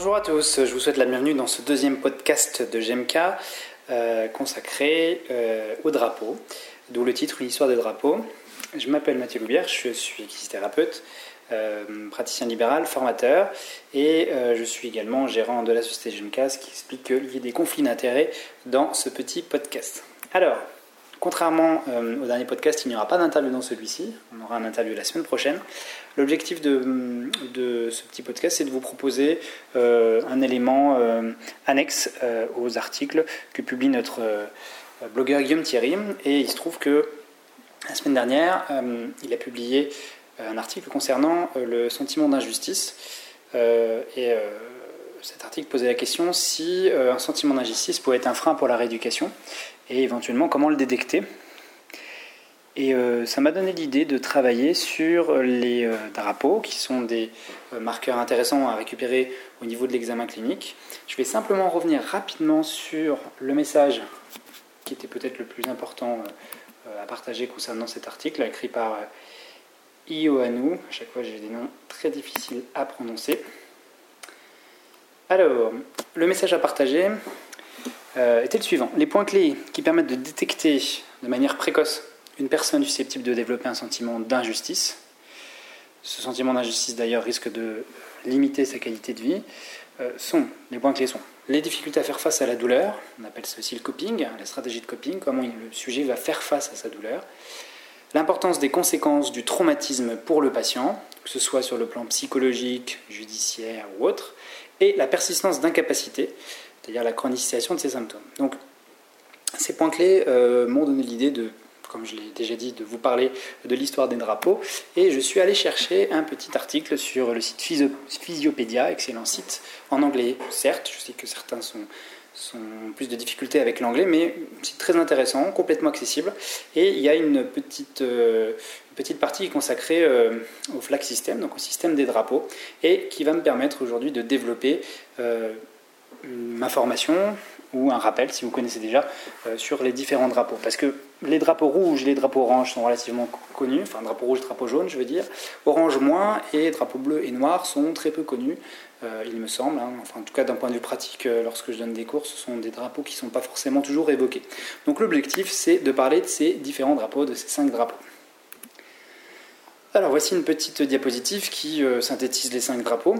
Bonjour à tous, je vous souhaite la bienvenue dans ce deuxième podcast de GMK euh, consacré euh, au drapeau, d'où le titre Une histoire des drapeaux. Je m'appelle Mathieu Loubière, je suis kinésithérapeute, euh, praticien libéral, formateur, et je suis également gérant de la société GMK, ce qui explique qu'il y a des conflits d'intérêts dans ce petit podcast. Alors, Contrairement au dernier podcast, il n'y aura pas d'interview dans celui-ci. On aura un interview la semaine prochaine. L'objectif de, ce petit podcast, c'est de vous proposer euh, un élément euh, annexe euh, aux articles que publie notre blogueur Guillaume Thierry. Et il se trouve que la semaine dernière, il a publié un article concernant le sentiment d'injustice. et cet article posait la question si un sentiment d'injustice pouvait être un frein pour la rééducation et éventuellement comment le détecter. Et euh, ça m'a donné l'idée de travailler sur les euh, drapeaux, qui sont des euh, marqueurs intéressants à récupérer au niveau de l'examen clinique. Je vais simplement revenir rapidement sur le message qui était peut-être le plus important à partager concernant cet article, écrit par Ioannou. À chaque fois, j'ai des noms très difficiles à prononcer. Alors, le message à partager était le suivant. Les points clés qui permettent de détecter de manière précoce une personne susceptible de développer un sentiment d'injustice. Ce sentiment d'injustice d'ailleurs risque de limiter sa qualité de vie. Euh, sont, les points clés sont les difficultés à faire face à la douleur, on appelle ça aussi le coping, la stratégie de coping, comment le sujet va faire face à sa douleur. L'importance des conséquences du traumatisme pour le patient, que ce soit sur le plan psychologique, judiciaire ou autre, et la persistance d'incapacité, c'est-à-dire la chronicisation de ces symptômes. Donc, ces points clés euh, m'ont donné l'idée de comme je l'ai déjà dit, de vous parler de l'histoire des drapeaux. Et je suis allé chercher un petit article sur le site Physiopédia, excellent site, en anglais. Certes, je sais que certains sont, plus de difficultés avec l'anglais, mais c'est très intéressant, complètement accessible. Et il y a une petite, euh, petite partie consacrée euh, au flag system, donc au système des drapeaux, et qui va me permettre aujourd'hui de développer euh, ma formation ou un rappel, si vous connaissez déjà, sur les différents drapeaux. Parce que les drapeaux rouges et les drapeaux orange sont relativement connus, enfin drapeau rouge, drapeau jaune, je veux dire. Orange moins et drapeau bleu et noir sont très peu connus, euh, il me semble. Hein. Enfin, en tout cas, d'un point de vue pratique, euh, lorsque je donne des cours, ce sont des drapeaux qui ne sont pas forcément toujours évoqués. Donc l'objectif, c'est de parler de ces différents drapeaux, de ces cinq drapeaux. Alors voici une petite diapositive qui euh, synthétise les cinq drapeaux.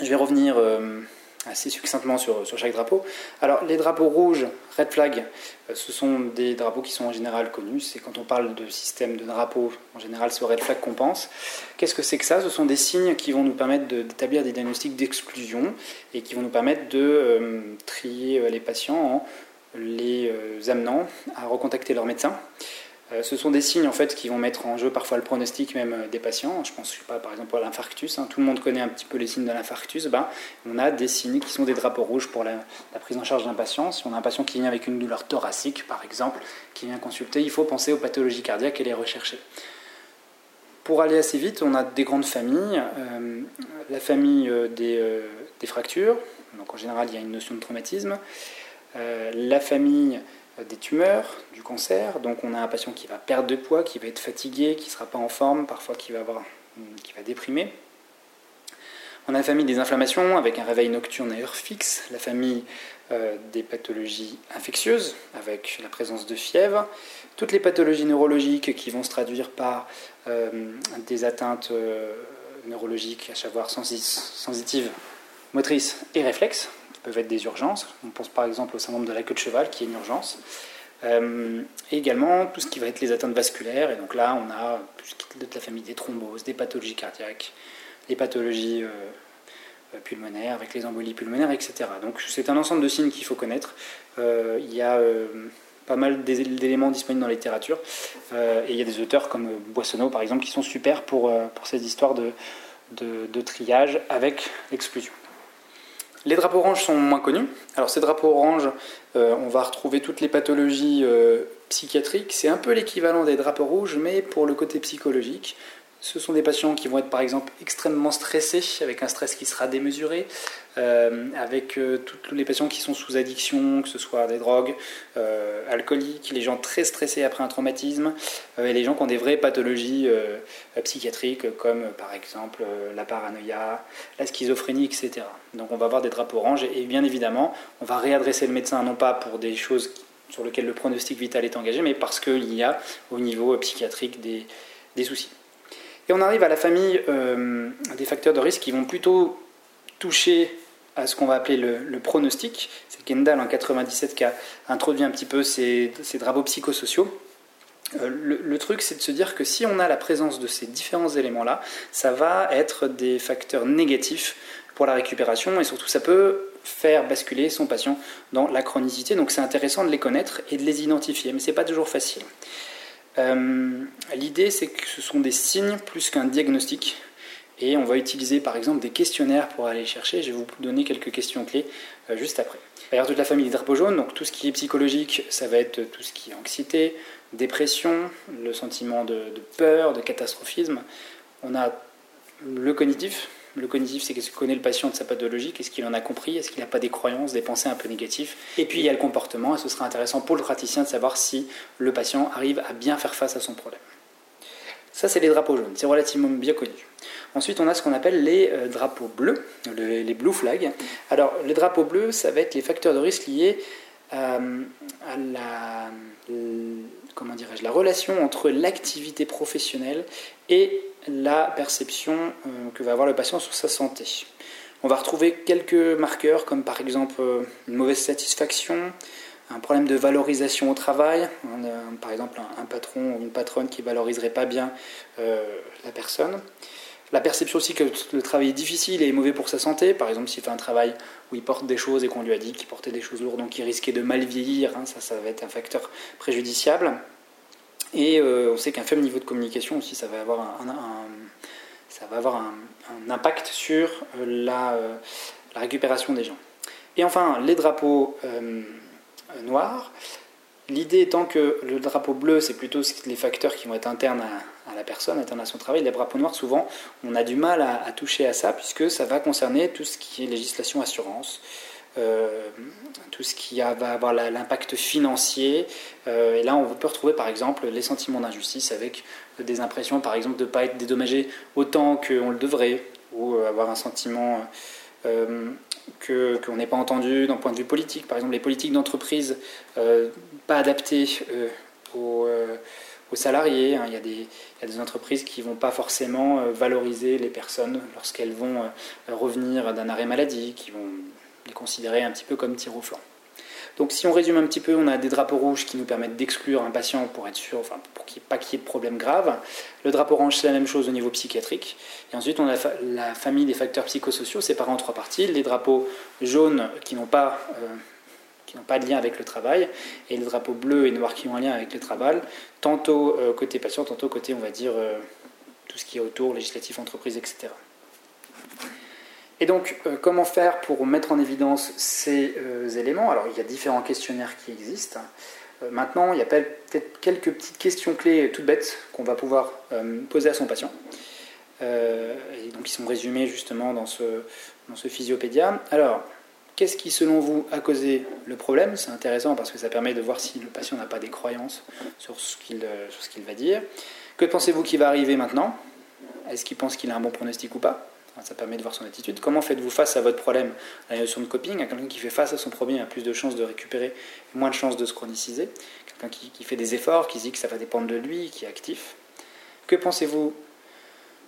Je vais revenir assez succinctement sur, sur, chaque drapeau. Alors les drapeaux rouges, red flag, euh, ce sont des drapeaux qui sont en général connus. C'est quand on parle de système de drapeaux, en général c'est au red flag qu'on pense. Qu'est-ce que c'est que ça? Ce sont des signes qui vont nous permettre d'établir des diagnostics d'exclusion et qui vont nous permettre de euh, trier euh, les patients en les amenant à recontacter leur médecin. Euh, ce sont des signes en fait qui vont mettre en jeu parfois le pronostic même euh, des patients. Je pense pas par exemple à l'infarctus. Hein. Tout le monde connaît un petit peu les signes de l'infarctus. Ben, on a des signes qui sont des drapeaux rouges pour la, prise en charge d'un patient. Si on a un patient qui vient avec une douleur thoracique par exemple, qui vient consulter, il faut penser aux pathologies cardiaques et les rechercher. Pour aller assez vite, on a des grandes familles. Euh, la famille des, fractures, donc en général il y a une notion de traumatisme. la famille des tumeurs, du cancer. Donc on a un patient qui va perdre de poids, qui va être fatigué, qui ne sera pas en forme, parfois qui va, avoir, qui va déprimer. On a la famille des inflammations avec un réveil nocturne à heure fixe, la famille euh, des pathologies infectieuses avec la présence de fièvre, toutes les pathologies neurologiques qui vont se traduire par euh, des atteintes neurologiques, à savoir sensitives, motrices et réflexes, peuvent être des urgences. On pense par exemple au syndrome de la queue de cheval, qui est une urgence. Euh, et également tout ce qui va être les atteintes vasculaires. Et donc là, on a toute la famille des thromboses, des pathologies cardiaques, des pathologies euh, euh, pulmonaires, avec les embolies pulmonaires, etc. Donc c'est un ensemble de signes qu'il faut connaître. il y a pas mal d'éléments disponibles dans la littérature. et il y a des auteurs comme Boissonneau, par exemple, qui sont super pour, ces histoires de triage avec l'exclusion. Les drapeaux oranges sont moins connus. Alors ces drapeaux oranges, euh, on va retrouver toutes les pathologies euh, psychiatriques. C'est un peu l'équivalent des drapeaux rouges, mais pour le côté psychologique. Ce sont des patients qui vont être par exemple extrêmement stressés, avec un stress qui sera démesuré, euh, avec euh, tous les patients qui sont sous addiction, que ce soit des drogues, euh, alcooliques, les gens très stressés après un traumatisme, et les gens qui ont des vraies pathologies psychiatriques comme par exemple la paranoïa, la schizophrénie, etc. Donc on va avoir des drapeaux oranges et bien évidemment on va réadresser le médecin non pas pour des choses sur lesquelles le pronostic vital est engagé, mais parce qu'il y a au niveau psychiatrique des soucis. Et on arrive à la famille des facteurs de risque qui vont plutôt toucher à ce qu'on va appeler le, pronostic. C'est Kendall en 97 qui a introduit un petit peu ces, drapeaux psychosociaux. Euh, le, truc, c'est de se dire que si on a la présence de ces différents éléments-là, ça va être des facteurs négatifs pour la récupération et surtout ça peut faire basculer son patient dans la chronicité. Donc c'est intéressant de les connaître et de les identifier, mais ce n'est pas toujours facile. Euh, l'idée, c'est que ce sont des signes plus qu'un diagnostic. Et on va utiliser par exemple des questionnaires pour aller chercher. Je vais vous donner quelques questions clés euh, juste après. D'ailleurs, toute la famille des drapeaux jaunes, donc tout ce qui est psychologique, ça va être tout ce qui est anxiété, dépression, le sentiment de, peur, de catastrophisme. On a le cognitif. Le cognitif, c'est qu'est-ce que connaît le patient de sa pathologie, qu'est-ce qu'il en a compris, est-ce qu'il n'a pas des croyances, des pensées un peu négatives. Et puis il y a le comportement, et ce sera intéressant pour le praticien de savoir si le patient arrive à bien faire face à son problème. Ça, c'est les drapeaux jaunes, c'est relativement bien connu. Ensuite, on a ce qu'on appelle les euh, drapeaux bleus, les blue flags. Alors, les drapeaux bleus, ça va être les facteurs de risque liés euh, à la, comment la relation entre l'activité professionnelle et la perception euh, que va avoir le patient sur sa santé. On va retrouver quelques marqueurs comme par exemple une mauvaise satisfaction, un problème de valorisation au travail, par exemple un, patron ou une patronne qui valoriserait pas bien la personne. La perception aussi que le travail est difficile et est mauvais pour sa santé, par exemple s'il fait un travail où il porte des choses et qu'on lui a dit qu'il portait des choses lourdes, donc il risquait de mal vieillir, hein, ça, ça va être un facteur préjudiciable. Et euh, on sait qu'un faible niveau de communication aussi, ça va avoir un, impact sur euh, euh, la, récupération des gens. Et enfin, les drapeaux noirs, L'idée étant que le drapeau bleu, c'est plutôt les facteurs qui vont être internes à, la personne, internes à son travail. Les drapeaux noirs, souvent, on a du mal à, toucher à ça, puisque ça va concerner tout ce qui est législation assurance, euh, tout ce qui va avoir l'impact financier. Euh, et là, on peut retrouver par exemple les sentiments d'injustice avec des impressions, par exemple, de ne pas être dédommagé autant qu'on le devrait, ou euh, avoir un sentiment qu'on n'est pas entendu d'un point de vue politique. Par exemple, les politiques d'entreprise pas adaptées euh, aux, salariés. Hein. Il, y a des, entreprises qui ne vont pas forcément valoriser les personnes lorsqu'elles vont revenir d'un arrêt maladie, qui vont les considérer un petit peu comme tir au flanc. Donc si on résume un petit peu, on a des drapeaux rouges qui nous permettent d'exclure un patient pour être sûr, enfin pour qu'il n'y ait pas qu'il y de problème grave. Le drapeau orange, c'est la même chose au niveau psychiatrique. Et ensuite, on a la famille des facteurs psychosociaux séparés en trois parties. Les drapeaux jaunes qui n'ont pas... Euh, qui n'ont pas de lien avec le travail, et les drapeaux bleus et noirs qui ont un lien avec le travail, tantôt euh, côté patient, tantôt côté, on va dire, euh, tout ce qui est autour, législatif, entreprise, etc. Et donc, euh, comment faire pour mettre en évidence ces éléments? Alors, il y a différents questionnaires qui existent. Maintenant, il y a peut-être quelques petites questions clés toutes bêtes qu'on va pouvoir poser à son patient. et donc, ils sont résumés justement dans ce, dans ce physiopédia. Alors, qu'est-ce qui, selon vous, a causé le problème? C'est intéressant parce que ça permet de voir si le patient n'a pas des croyances sur ce qu'il va dire. Que pensez-vous qui va arriver maintenant? Est-ce qu'il pense qu'il a un bon pronostic ou pas? Ça permet de voir son attitude. Comment faites-vous face à votre problème? La notion de coping, à quelqu'un qui fait face à son problème a plus de chances de récupérer, moins de chances de se chroniciser. Quelqu'un qui, fait des efforts, qui dit que ça va dépendre de lui, qui est actif. Que pensez-vous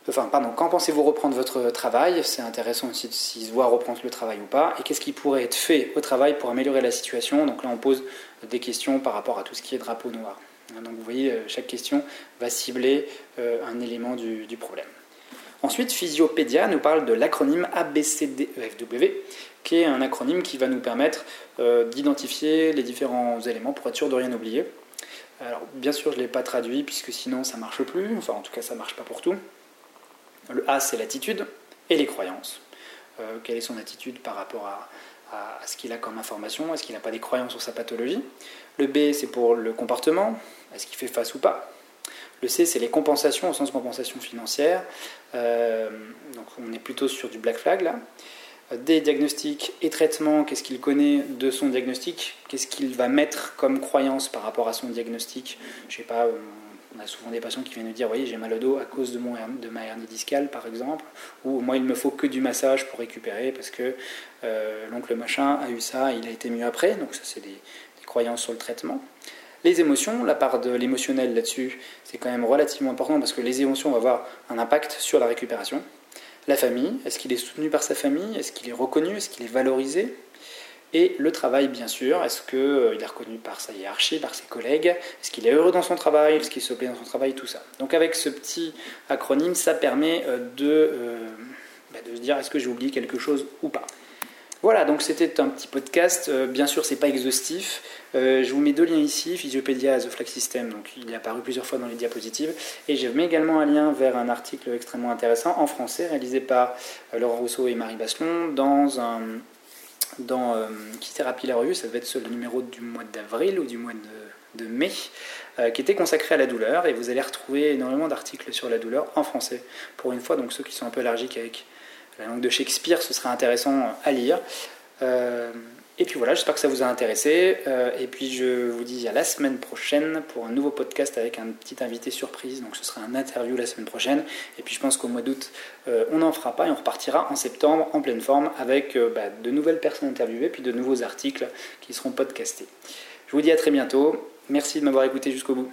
Enfin, pardon, quand pensez-vous reprendre votre travail? C'est intéressant aussi s'il se voit reprendre le travail ou pas. Et qu'est-ce qui pourrait être fait au travail pour améliorer la situation? Donc là, on pose des questions par rapport à tout ce qui est drapeau noir. Donc vous voyez, euh, chaque question va cibler euh, un élément du problème. Ensuite, Physiopédia nous parle de l'acronyme ABCDEFW, qui est un acronyme qui va nous permettre euh, d'identifier les différents éléments pour être sûr de rien oublier. Alors, bien sûr, je ne l'ai pas traduit puisque sinon ça ne marche plus, enfin en tout cas ça ne marche pas pour tout. Le A, c'est l'attitude et les croyances. Euh, quelle est son attitude par rapport à, ce qu'il a comme information? Est-ce qu'il n'a pas des croyances sur sa pathologie? Le B, c'est pour le comportement. Est-ce qu'il fait face ou pas? Le C, c'est les compensations au sens compensation financière. donc on est plutôt sur du black flag là. Des diagnostics et traitements, qu'est-ce qu'il connaît de son diagnostic, qu'est-ce qu'il va mettre comme croyance par rapport à son diagnostic? Je sais pas, on a souvent des patients qui viennent nous dire Oui, j'ai mal au dos à cause de ma hernie discale, par exemple, ou moi, il me faut que du massage pour récupérer parce que euh, l'oncle machin a eu ça, il a été mieux après. Donc, ça, c'est des, des, croyances sur le traitement. Les émotions, la part de l'émotionnel là-dessus, c'est quand même relativement important parce que les émotions vont avoir un impact sur la récupération. La famille, est-ce qu'il est soutenu par sa famille? Est-ce qu'il est reconnu? Est-ce qu'il est valorisé? Et le travail, bien sûr, est-ce qu'il euh, est reconnu par sa hiérarchie, par ses collègues? Est-ce qu'il est heureux dans son travail? Est-ce qu'il se plaît dans son travail? Tout ça. Donc avec ce petit acronyme, ça permet euh, de, euh, bah, de se dire est-ce que j'ai oublié quelque chose ou pas? Voilà, donc c'était un petit podcast. bien sûr, c'est pas exhaustif. je vous mets deux liens ici, Physiopédia The Flag System, donc il est apparu plusieurs fois dans les diapositives. Et je mets également un lien vers un article extrêmement intéressant en français, réalisé par Laurent Rousseau et Marie Basselon, dans un, dans euh, Qui thérapie la revue, ça devait être le numéro du mois d'avril ou du mois de, mai, euh, qui était consacré à la douleur. Et vous allez retrouver énormément d'articles sur la douleur en français, pour une fois. Donc ceux qui sont un peu allergiques avec la langue de Shakespeare, ce sera intéressant à lire. Euh, et puis voilà, j'espère que ça vous a intéressé. Euh, et puis je vous dis à la semaine prochaine pour un nouveau podcast avec un petit invité surprise. Donc ce sera un interview la semaine prochaine. Et puis je pense qu'au mois d'août, euh, on n'en fera pas et on repartira en septembre en pleine forme avec euh, bah, de nouvelles personnes interviewées puis de nouveaux articles qui seront podcastés. Je vous dis à très bientôt. Merci de m'avoir écouté jusqu'au bout.